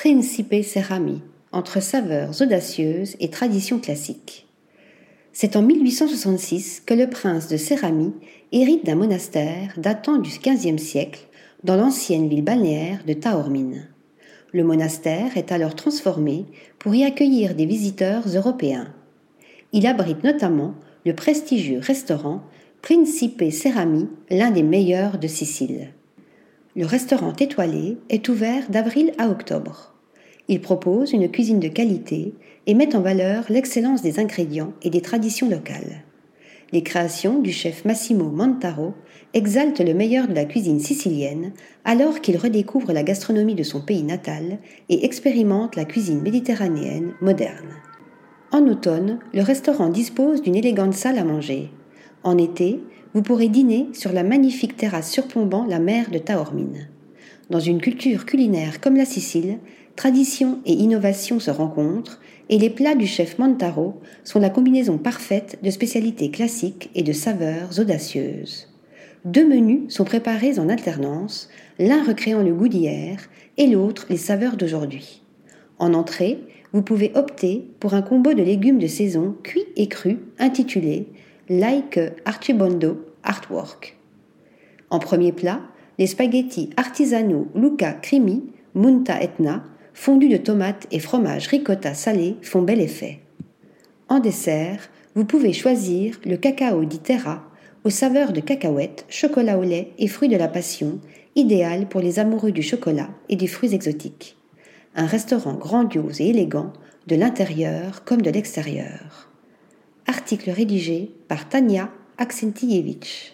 Principe Cerami, entre saveurs audacieuses et traditions classiques. C'est en 1866 que le prince de Cerami hérite d'un monastère datant du XVe siècle dans l'ancienne ville balnéaire de Taormine. Le monastère est alors transformé pour y accueillir des visiteurs européens. Il abrite notamment le prestigieux restaurant Principe Cerami, l'un des meilleurs de Sicile. Le restaurant étoilé est ouvert d'avril à octobre. Il propose une cuisine de qualité et met en valeur l'excellence des ingrédients et des traditions locales. Les créations du chef Massimo Montaro exaltent le meilleur de la cuisine sicilienne alors qu'il redécouvre la gastronomie de son pays natal et expérimente la cuisine méditerranéenne moderne. En automne, le restaurant dispose d'une élégante salle à manger. En été, vous pourrez dîner sur la magnifique terrasse surplombant la mer de Taormine. Dans une culture culinaire comme la Sicile, tradition et innovation se rencontrent et les plats du chef Montaro sont la combinaison parfaite de spécialités classiques et de saveurs audacieuses. Deux menus sont préparés en alternance, l'un recréant le goût d'hier et l'autre les saveurs d'aujourd'hui. En entrée, vous pouvez opter pour un combo de légumes de saison cuits et crus intitulé Like Archibondo Artwork. En premier plat, les spaghettis artisanaux Luca Crimi, Munta Etna, fondus de tomates et fromage ricotta salé font bel effet. En dessert, vous pouvez choisir le cacao di terra aux saveurs de cacahuètes, chocolat au lait et fruits de la passion, idéal pour les amoureux du chocolat et des fruits exotiques. Un restaurant grandiose et élégant de l'intérieur comme de l'extérieur. Article rédigé par Tania Aksentievich.